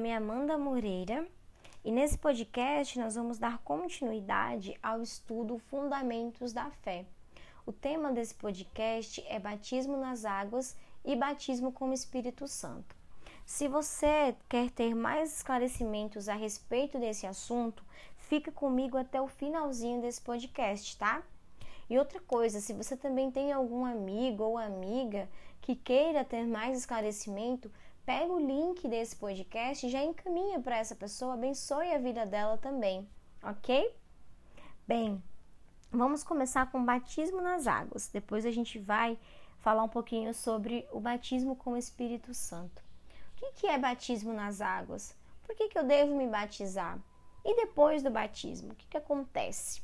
nome é Amanda Moreira e nesse podcast nós vamos dar continuidade ao estudo Fundamentos da Fé. O tema desse podcast é batismo nas águas e batismo com o Espírito Santo. Se você quer ter mais esclarecimentos a respeito desse assunto, fica comigo até o finalzinho desse podcast, tá? E outra coisa, se você também tem algum amigo ou amiga que queira ter mais esclarecimento, pega o link desse podcast e já encaminha para essa pessoa, abençoe a vida dela também, ok? Bem, vamos começar com o batismo nas águas. Depois a gente vai falar um pouquinho sobre o batismo com o Espírito Santo. O que é batismo nas águas? Por que, que eu devo me batizar? E depois do batismo, o que, que acontece?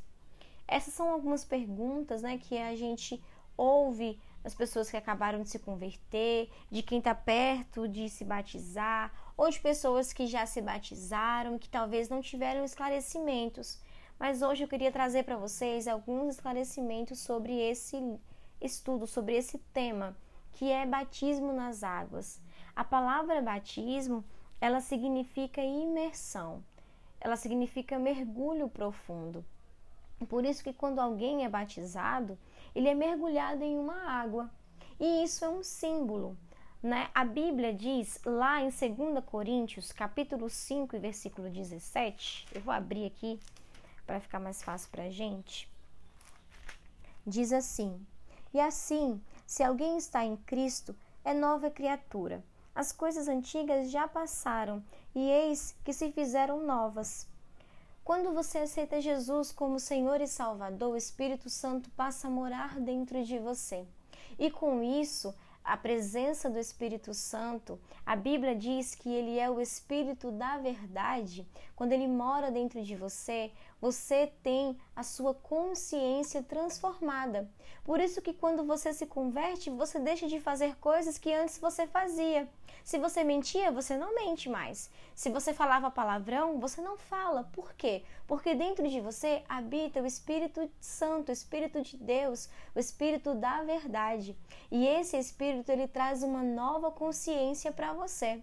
Essas são algumas perguntas né, que a gente ouve das pessoas que acabaram de se converter, de quem está perto de se batizar, ou de pessoas que já se batizaram, que talvez não tiveram esclarecimentos. Mas hoje eu queria trazer para vocês alguns esclarecimentos sobre esse estudo, sobre esse tema, que é batismo nas águas. A palavra batismo, ela significa imersão. Ela significa mergulho profundo. Por isso que quando alguém é batizado, ele é mergulhado em uma água. E isso é um símbolo. Né? A Bíblia diz lá em 2 Coríntios, capítulo 5, versículo 17, eu vou abrir aqui para ficar mais fácil para a gente. Diz assim: E assim, se alguém está em Cristo, é nova criatura. As coisas antigas já passaram, e eis que se fizeram novas. Quando você aceita Jesus como Senhor e Salvador, o Espírito Santo passa a morar dentro de você. E com isso, a presença do Espírito Santo, a Bíblia diz que ele é o Espírito da verdade. Quando ele mora dentro de você, você tem a sua consciência transformada. Por isso que quando você se converte, você deixa de fazer coisas que antes você fazia. Se você mentia, você não mente mais. Se você falava palavrão, você não fala. Por quê? Porque dentro de você habita o Espírito Santo, o Espírito de Deus, o Espírito da verdade. E esse Espírito ele traz uma nova consciência para você.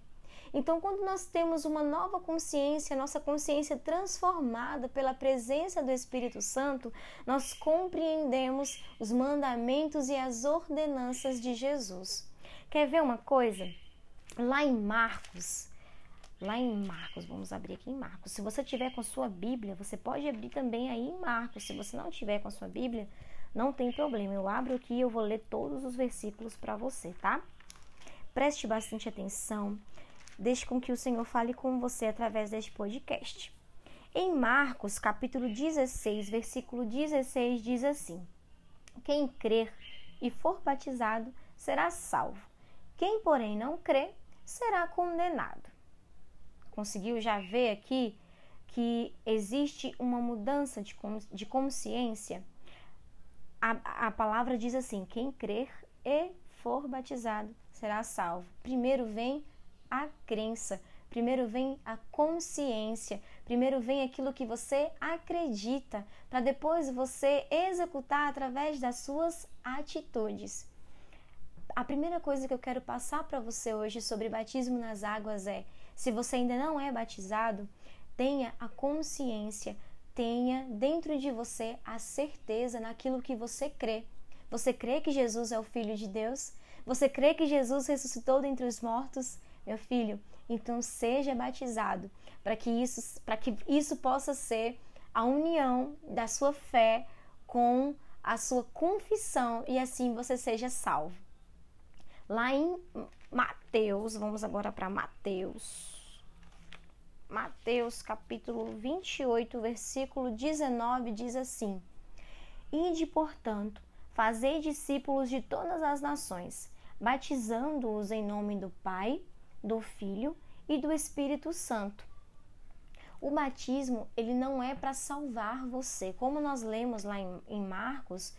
Então, quando nós temos uma nova consciência, nossa consciência transformada pela presença do Espírito Santo, nós compreendemos os mandamentos e as ordenanças de Jesus. Quer ver uma coisa? Lá em Marcos, lá em Marcos, vamos abrir aqui em Marcos. Se você tiver com a sua Bíblia, você pode abrir também aí em Marcos. Se você não tiver com a sua Bíblia, não tem problema. Eu abro aqui e eu vou ler todos os versículos para você, tá? Preste bastante atenção. Deixe com que o Senhor fale com você através deste podcast. Em Marcos, capítulo 16, versículo 16, diz assim: Quem crer e for batizado será salvo. Quem, porém, não crer será condenado. Conseguiu já ver aqui que existe uma mudança de, de consciência? A, a palavra diz assim: quem crer e for batizado será salvo. Primeiro vem a crença, primeiro vem a consciência, primeiro vem aquilo que você acredita, para depois você executar através das suas atitudes a primeira coisa que eu quero passar para você hoje sobre batismo nas águas é: se você ainda não é batizado, tenha a consciência, tenha dentro de você a certeza naquilo que você crê. Você crê que Jesus é o Filho de Deus? Você crê que Jesus ressuscitou dentre os mortos? Meu filho, então seja batizado para que isso, para que isso possa ser a união da sua fé com a sua confissão e assim você seja salvo. Lá em Mateus, vamos agora para Mateus. Mateus capítulo 28, versículo 19 diz assim: Ide, portanto, fazei discípulos de todas as nações, batizando-os em nome do Pai, do Filho e do Espírito Santo. O batismo, ele não é para salvar você. Como nós lemos lá em, em Marcos,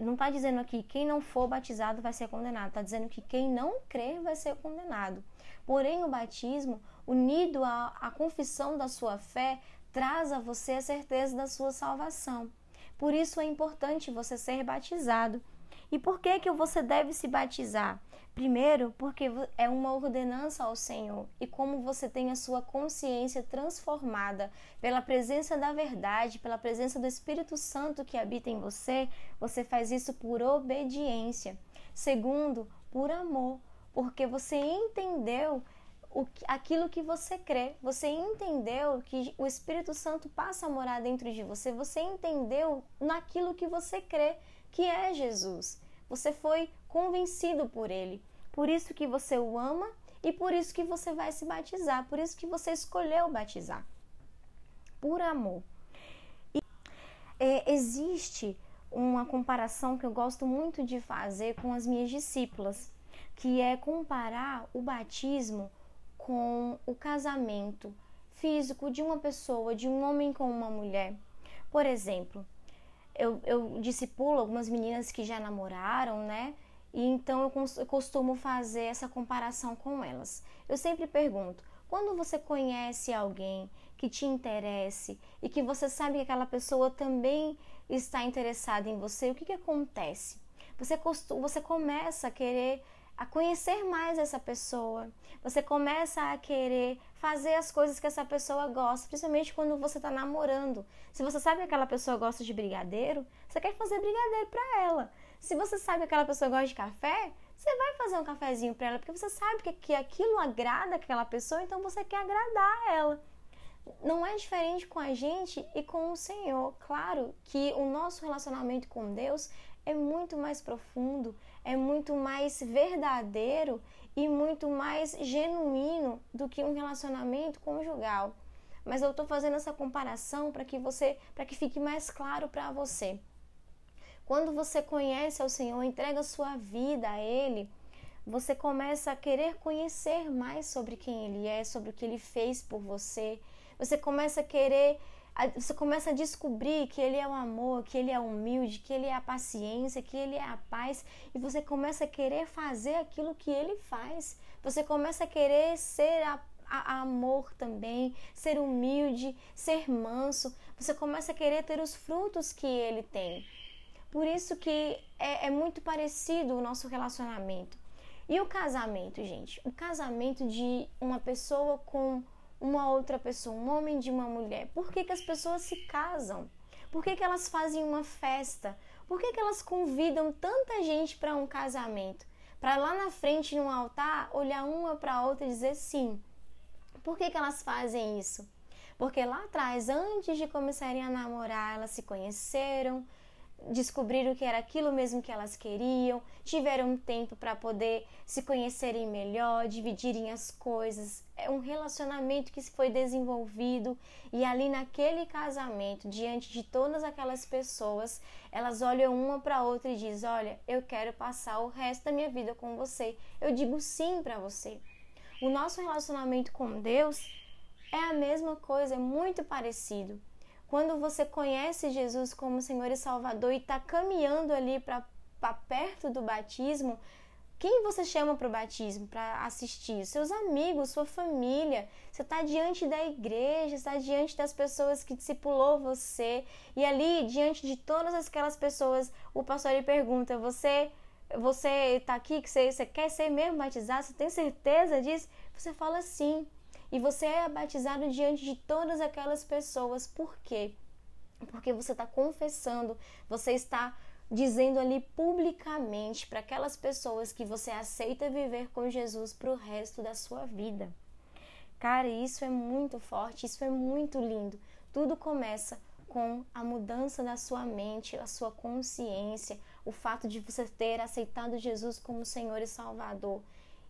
não está dizendo aqui quem não for batizado vai ser condenado, está dizendo que quem não crer vai ser condenado. Porém, o batismo, unido à, à confissão da sua fé, traz a você a certeza da sua salvação. Por isso é importante você ser batizado. E por que que você deve se batizar? Primeiro, porque é uma ordenança ao Senhor. E como você tem a sua consciência transformada pela presença da verdade, pela presença do Espírito Santo que habita em você, você faz isso por obediência. Segundo, por amor, porque você entendeu aquilo que você crê, você entendeu que o Espírito Santo passa a morar dentro de você, você entendeu naquilo que você crê, que é Jesus. Você foi convencido por ele. Por isso que você o ama e por isso que você vai se batizar, por isso que você escolheu batizar. Por amor. E, é, existe uma comparação que eu gosto muito de fazer com as minhas discípulas, que é comparar o batismo com o casamento físico de uma pessoa, de um homem com uma mulher. Por exemplo, eu, eu discipulo algumas meninas que já namoraram, né? E então eu costumo fazer essa comparação com elas. Eu sempre pergunto: quando você conhece alguém que te interesse e que você sabe que aquela pessoa também está interessada em você, o que, que acontece? Você, você começa a querer a conhecer mais essa pessoa. Você começa a querer fazer as coisas que essa pessoa gosta, principalmente quando você está namorando. Se você sabe que aquela pessoa gosta de brigadeiro, você quer fazer brigadeiro para ela. Se você sabe que aquela pessoa gosta de café, você vai fazer um cafezinho para ela, porque você sabe que, aquilo agrada aquela pessoa, então você quer agradar ela. Não é diferente com a gente e com o Senhor. Claro que o nosso relacionamento com Deus é muito mais profundo, é muito mais verdadeiro e muito mais genuíno do que um relacionamento conjugal. Mas eu estou fazendo essa comparação para que você, para que fique mais claro para você. Quando você conhece ao Senhor, entrega sua vida a Ele, você começa a querer conhecer mais sobre quem Ele é, sobre o que Ele fez por você. Você começa a querer você começa a descobrir que ele é o amor, que ele é humilde, que ele é a paciência, que ele é a paz, e você começa a querer fazer aquilo que ele faz. Você começa a querer ser a, a, amor também, ser humilde, ser manso. Você começa a querer ter os frutos que ele tem. Por isso que é, é muito parecido o nosso relacionamento. E o casamento, gente? O casamento de uma pessoa com uma outra pessoa, um homem de uma mulher? Por que, que as pessoas se casam? Por que, que elas fazem uma festa? Por que, que elas convidam tanta gente para um casamento? Para lá na frente, no altar, olhar uma para a outra e dizer sim. Por que, que elas fazem isso? Porque lá atrás, antes de começarem a namorar, elas se conheceram, descobriram que era aquilo mesmo que elas queriam, tiveram tempo para poder se conhecerem melhor, dividirem as coisas. É um relacionamento que foi desenvolvido e ali naquele casamento, diante de todas aquelas pessoas, elas olham uma para outra e dizem: "Olha, eu quero passar o resto da minha vida com você. Eu digo sim para você". O nosso relacionamento com Deus é a mesma coisa, é muito parecido. Quando você conhece Jesus como Senhor e Salvador e está caminhando ali para perto do batismo, quem você chama para o batismo, para assistir? Seus amigos, sua família. Você está diante da igreja, está diante das pessoas que discipulou você. E ali, diante de todas aquelas pessoas, o pastor lhe pergunta: Você você está aqui, que você, você quer ser mesmo batizado? Você tem certeza disso? Você fala sim. E você é batizado diante de todas aquelas pessoas. Por quê? Porque você está confessando, você está dizendo ali publicamente para aquelas pessoas que você aceita viver com Jesus para o resto da sua vida. Cara, isso é muito forte, isso é muito lindo. Tudo começa com a mudança da sua mente, a sua consciência, o fato de você ter aceitado Jesus como Senhor e Salvador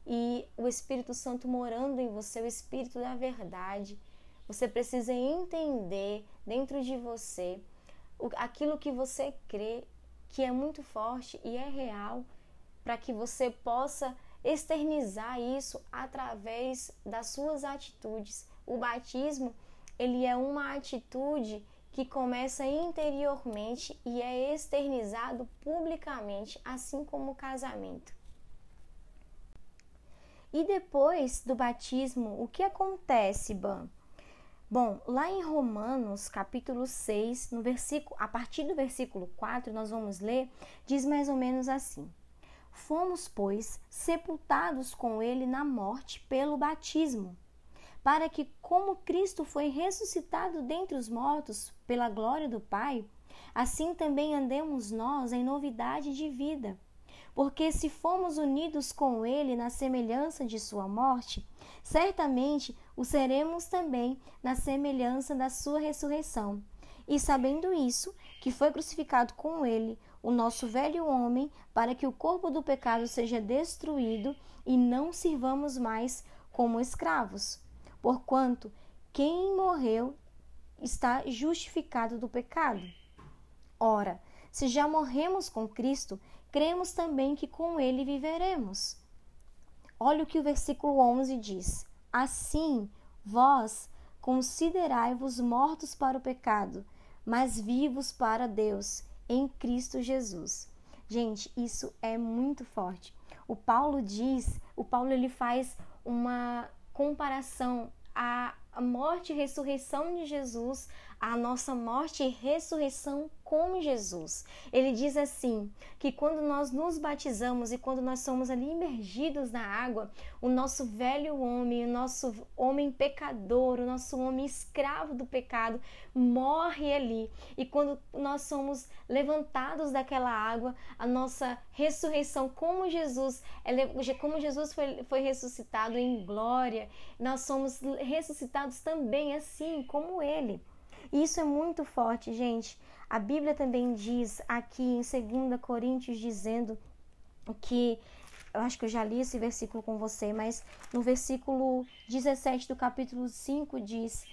e o Espírito Santo morando em você, o Espírito da verdade. Você precisa entender dentro de você aquilo que você crê que é muito forte e é real, para que você possa externizar isso através das suas atitudes. O batismo, ele é uma atitude que começa interiormente e é externizado publicamente, assim como o casamento. E depois do batismo, o que acontece, Ban? Bom, lá em Romanos, capítulo 6, no versículo, a partir do versículo 4, nós vamos ler, diz mais ou menos assim: Fomos, pois, sepultados com ele na morte pelo batismo, para que, como Cristo foi ressuscitado dentre os mortos pela glória do Pai, assim também andemos nós em novidade de vida. Porque se fomos unidos com ele na semelhança de sua morte, certamente o seremos também na semelhança da sua ressurreição. E sabendo isso, que foi crucificado com ele o nosso velho homem, para que o corpo do pecado seja destruído e não sirvamos mais como escravos. Porquanto quem morreu está justificado do pecado. Ora, se já morremos com Cristo, cremos também que com ele viveremos. Olha o que o versículo 11 diz: Assim, vós considerai-vos mortos para o pecado, mas vivos para Deus em Cristo Jesus. Gente, isso é muito forte. O Paulo diz, o Paulo ele faz uma comparação à morte e ressurreição de Jesus a nossa morte e ressurreição com Jesus. Ele diz assim: que quando nós nos batizamos e quando nós somos ali imergidos na água, o nosso velho homem, o nosso homem pecador, o nosso homem escravo do pecado morre ali. E quando nós somos levantados daquela água, a nossa ressurreição, como Jesus, como Jesus foi, foi ressuscitado em glória, nós somos ressuscitados também assim como ele. E isso é muito forte, gente. A Bíblia também diz aqui em 2 Coríntios, dizendo que. Eu acho que eu já li esse versículo com você, mas no versículo 17 do capítulo 5 diz: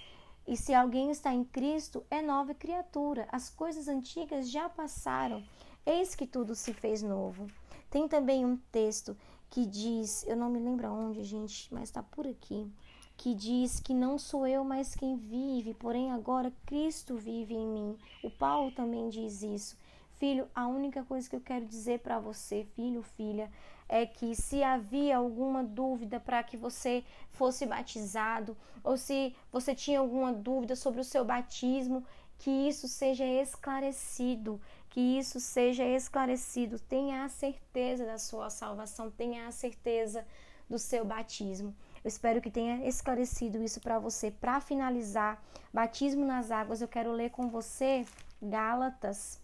E se alguém está em Cristo, é nova criatura, as coisas antigas já passaram, eis que tudo se fez novo. Tem também um texto que diz, eu não me lembro onde, gente, mas está por aqui, que diz que não sou eu mais quem vive, porém agora Cristo vive em mim. O Paulo também diz isso. Filho, a única coisa que eu quero dizer para você, filho, filha, é que se havia alguma dúvida para que você fosse batizado, ou se você tinha alguma dúvida sobre o seu batismo, que isso seja esclarecido, que isso seja esclarecido. Tenha a certeza da sua salvação, tenha a certeza do seu batismo. Eu espero que tenha esclarecido isso para você. Para finalizar, batismo nas águas, eu quero ler com você Gálatas,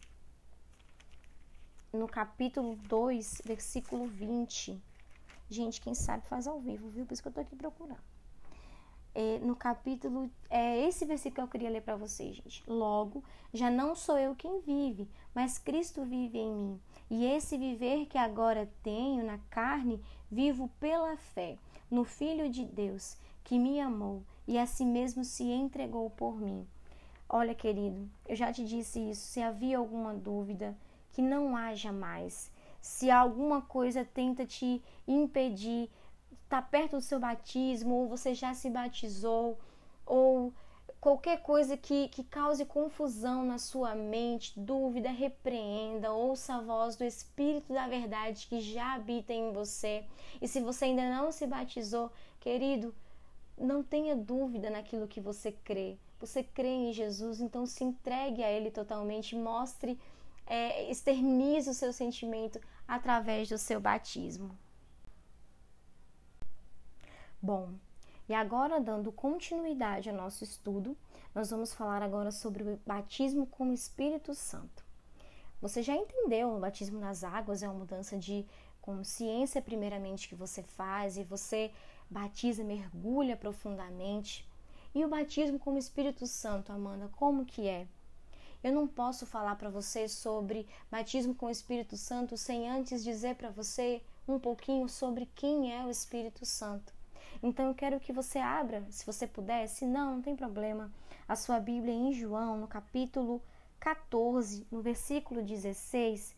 no capítulo 2, versículo 20. Gente, quem sabe faz ao vivo, viu? Por isso que eu tô aqui procurando. É, no capítulo, é esse versículo que eu queria ler para vocês, gente. Logo, já não sou eu quem vive, mas Cristo vive em mim. E esse viver que agora tenho na carne, vivo pela fé no Filho de Deus, que me amou e a si mesmo se entregou por mim. Olha, querido, eu já te disse isso. Se havia alguma dúvida, que não haja mais. Se alguma coisa tenta te impedir, está perto do seu batismo, ou você já se batizou, ou qualquer coisa que, que cause confusão na sua mente, dúvida, repreenda, ouça a voz do Espírito da Verdade que já habita em você. E se você ainda não se batizou, querido, não tenha dúvida naquilo que você crê. Você crê em Jesus, então se entregue a Ele totalmente, mostre, é, externize o seu sentimento através do seu batismo. Bom, e agora, dando continuidade ao nosso estudo, nós vamos falar agora sobre o batismo com o Espírito Santo. Você já entendeu, o batismo nas águas é uma mudança de consciência, primeiramente, que você faz e você batiza, mergulha profundamente. E o batismo com o Espírito Santo, Amanda, como que é? Eu não posso falar para você sobre batismo com o Espírito Santo sem antes dizer para você um pouquinho sobre quem é o Espírito Santo. Então eu quero que você abra, se você puder, se não, não tem problema, a sua Bíblia em João, no capítulo 14, no versículo 16.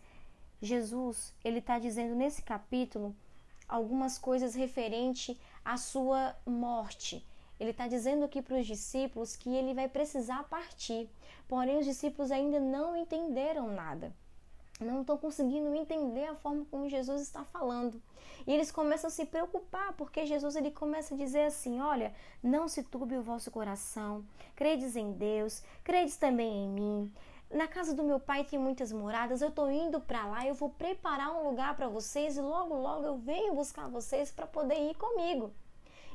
Jesus, ele está dizendo nesse capítulo algumas coisas referente à sua morte. Ele está dizendo aqui para os discípulos que ele vai precisar partir, porém os discípulos ainda não entenderam nada. Não estão conseguindo entender a forma como Jesus está falando. E eles começam a se preocupar, porque Jesus ele começa a dizer assim: Olha, não se turbe o vosso coração, credes em Deus, credes também em mim. Na casa do meu pai tem muitas moradas, eu estou indo para lá, eu vou preparar um lugar para vocês e logo, logo eu venho buscar vocês para poder ir comigo.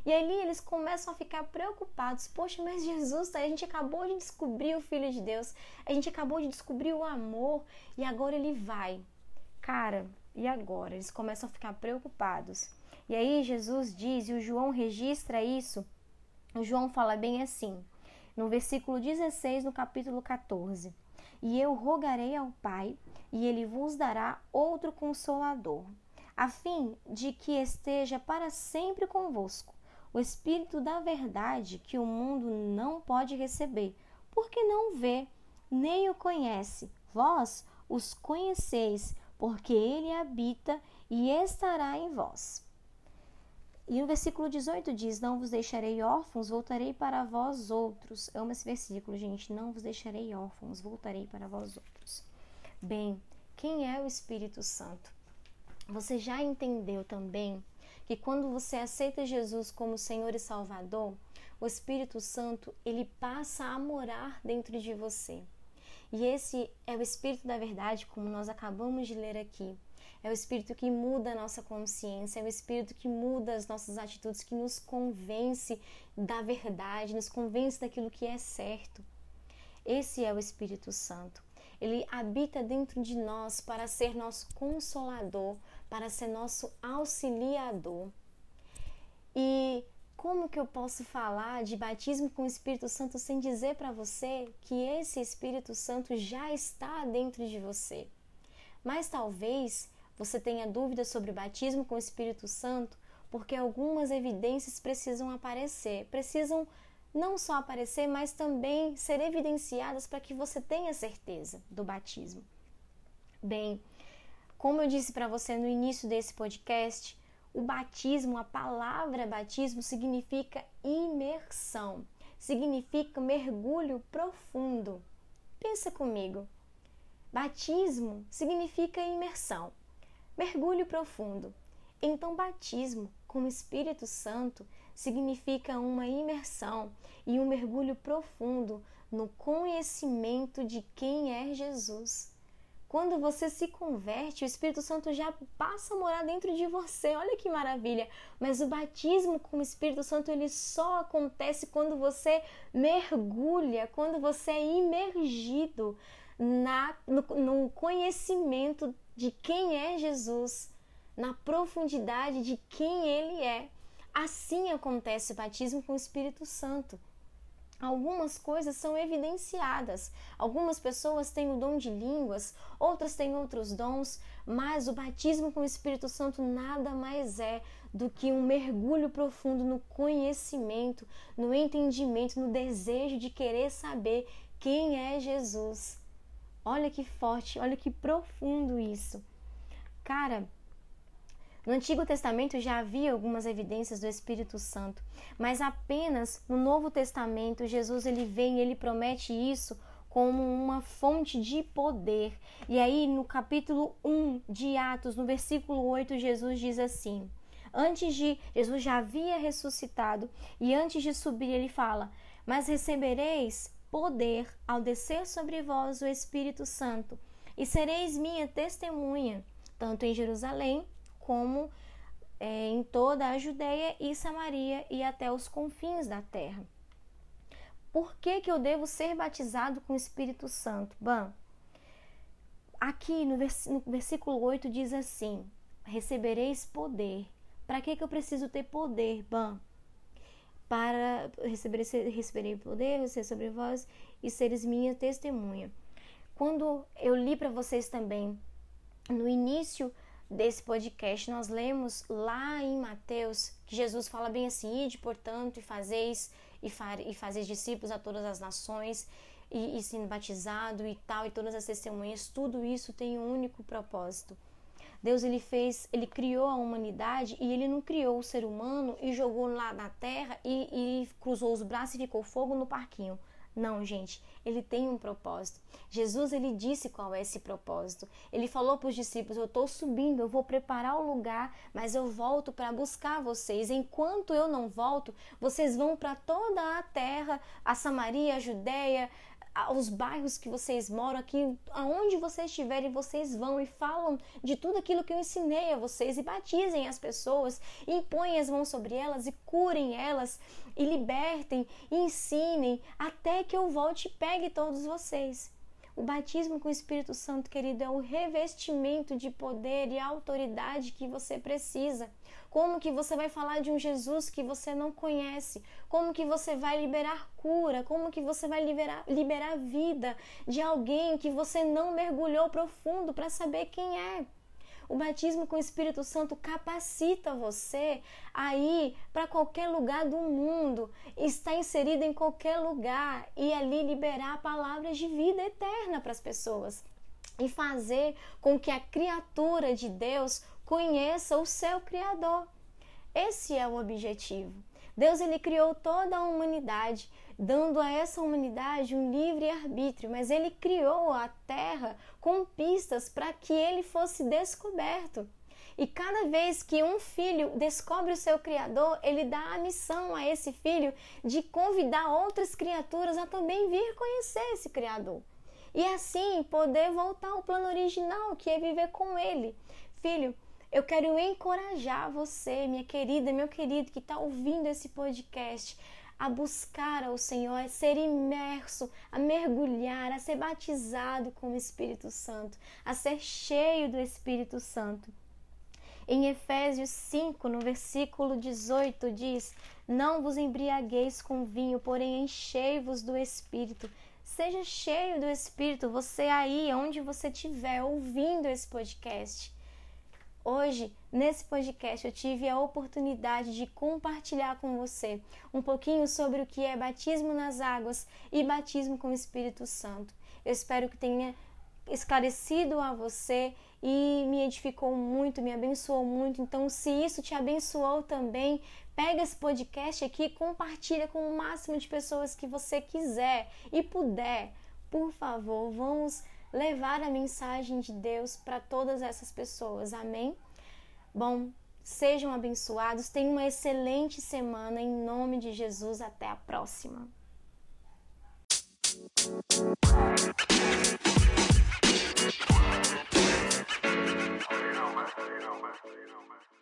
E ali eles começam a ficar preocupados. Poxa, mas Jesus, a gente acabou de descobrir o Filho de Deus, a gente acabou de descobrir o amor e agora ele vai. Cara, e agora? Eles começam a ficar preocupados. E aí Jesus diz, e o João registra isso, o João fala bem assim, no versículo 16, no capítulo 14: E eu rogarei ao Pai, e ele vos dará outro consolador, a fim de que esteja para sempre convosco o Espírito da Verdade que o mundo não pode receber, porque não vê, nem o conhece. Vós os conheceis, porque ele habita e estará em vós. E no versículo 18 diz: Não vos deixarei órfãos, voltarei para vós outros. amo esse versículo, gente. Não vos deixarei órfãos, voltarei para vós outros. Bem, quem é o Espírito Santo? Você já entendeu também que quando você aceita Jesus como Senhor e Salvador, o Espírito Santo ele passa a morar dentro de você. E esse é o Espírito da verdade, como nós acabamos de ler aqui. É o Espírito que muda a nossa consciência, é o Espírito que muda as nossas atitudes, que nos convence da verdade, nos convence daquilo que é certo. Esse é o Espírito Santo. Ele habita dentro de nós para ser nosso consolador, para ser nosso auxiliador. E como que eu posso falar de batismo com o Espírito Santo sem dizer para você que esse Espírito Santo já está dentro de você? Mas talvez você tenha dúvidas sobre batismo com o Espírito Santo porque algumas evidências precisam aparecer, precisam não só aparecer, mas também ser evidenciadas para que você tenha certeza do batismo. Bem, como eu disse para você no início desse podcast, o batismo, a palavra batismo significa imersão, significa mergulho profundo. Pensa comigo. Batismo significa imersão, mergulho profundo. Então, batismo com o Espírito Santo significa uma imersão e um mergulho profundo no conhecimento de quem é Jesus. Quando você se converte, o Espírito Santo já passa a morar dentro de você. Olha que maravilha! Mas o batismo com o Espírito Santo ele só acontece quando você mergulha, quando você é imergido na, no, no conhecimento de quem é Jesus, na profundidade de quem ele é. Assim acontece o batismo com o Espírito Santo algumas coisas são evidenciadas. Algumas pessoas têm o dom de línguas, outras têm outros dons, mas o batismo com o Espírito Santo nada mais é do que um mergulho profundo no conhecimento, no entendimento, no desejo de querer saber quem é Jesus. Olha que forte, olha que profundo isso. Cara, no Antigo Testamento já havia algumas evidências do Espírito Santo, mas apenas no Novo Testamento Jesus ele vem e ele promete isso como uma fonte de poder. E aí no capítulo 1 de Atos, no versículo 8, Jesus diz assim: Antes de Jesus já havia ressuscitado e antes de subir ele fala: "Mas recebereis poder ao descer sobre vós o Espírito Santo, e sereis minha testemunha, tanto em Jerusalém como é, em toda a Judéia e Samaria e até os confins da terra. Por que, que eu devo ser batizado com o Espírito Santo? Bom, aqui no, vers no versículo 8 diz assim: recebereis poder. Para que, que eu preciso ter poder? Bom, para receber, receberei poder, ser sobre vós e seres minha testemunha. Quando eu li para vocês também no início desse podcast, nós lemos lá em Mateus que Jesus fala bem assim: ide, portanto, e fazeis e, fa e fazeis discípulos a todas as nações, e, e sendo batizado e tal, e todas as testemunhas, tudo isso tem um único propósito. Deus ele fez, ele criou a humanidade e ele não criou o ser humano e jogou lá na terra e, e cruzou os braços e ficou fogo no parquinho. Não, gente, ele tem um propósito. Jesus ele disse qual é esse propósito. Ele falou para os discípulos: Eu estou subindo, eu vou preparar o lugar, mas eu volto para buscar vocês. Enquanto eu não volto, vocês vão para toda a terra, a Samaria, a Judéia, os bairros que vocês moram, aqui, aonde vocês estiverem, vocês vão e falam de tudo aquilo que eu ensinei a vocês e batizem as pessoas, impõem as mãos sobre elas e curem elas e libertem e ensinem até que eu volte e pegue todos vocês. O batismo com o Espírito Santo, querido, é o revestimento de poder e autoridade que você precisa. Como que você vai falar de um Jesus que você não conhece? Como que você vai liberar cura? Como que você vai liberar, liberar vida de alguém que você não mergulhou profundo para saber quem é? O batismo com o Espírito Santo capacita você a ir para qualquer lugar do mundo, estar inserido em qualquer lugar e ali liberar palavras de vida eterna para as pessoas e fazer com que a criatura de Deus conheça o seu Criador. Esse é o objetivo. Deus ele criou toda a humanidade, dando a essa humanidade um livre arbítrio, mas ele criou a terra com pistas para que ele fosse descoberto. E cada vez que um filho descobre o seu Criador, ele dá a missão a esse filho de convidar outras criaturas a também vir conhecer esse Criador. E assim poder voltar ao plano original, que é viver com ele. Filho, eu quero encorajar você, minha querida, meu querido que está ouvindo esse podcast, a buscar ao Senhor, a ser imerso, a mergulhar, a ser batizado com o Espírito Santo, a ser cheio do Espírito Santo. Em Efésios 5, no versículo 18, diz: Não vos embriagueis com vinho, porém enchei-vos do Espírito. Seja cheio do Espírito, você aí, onde você estiver ouvindo esse podcast. Hoje, nesse podcast, eu tive a oportunidade de compartilhar com você um pouquinho sobre o que é batismo nas águas e batismo com o Espírito Santo. Eu espero que tenha esclarecido a você e me edificou muito, me abençoou muito. Então, se isso te abençoou também, pega esse podcast aqui e compartilha com o máximo de pessoas que você quiser e puder. Por favor, vamos levar a mensagem de Deus para todas essas pessoas. Amém? Bom, sejam abençoados, tenham uma excelente semana em nome de Jesus, até a próxima. you know, man. You know, man.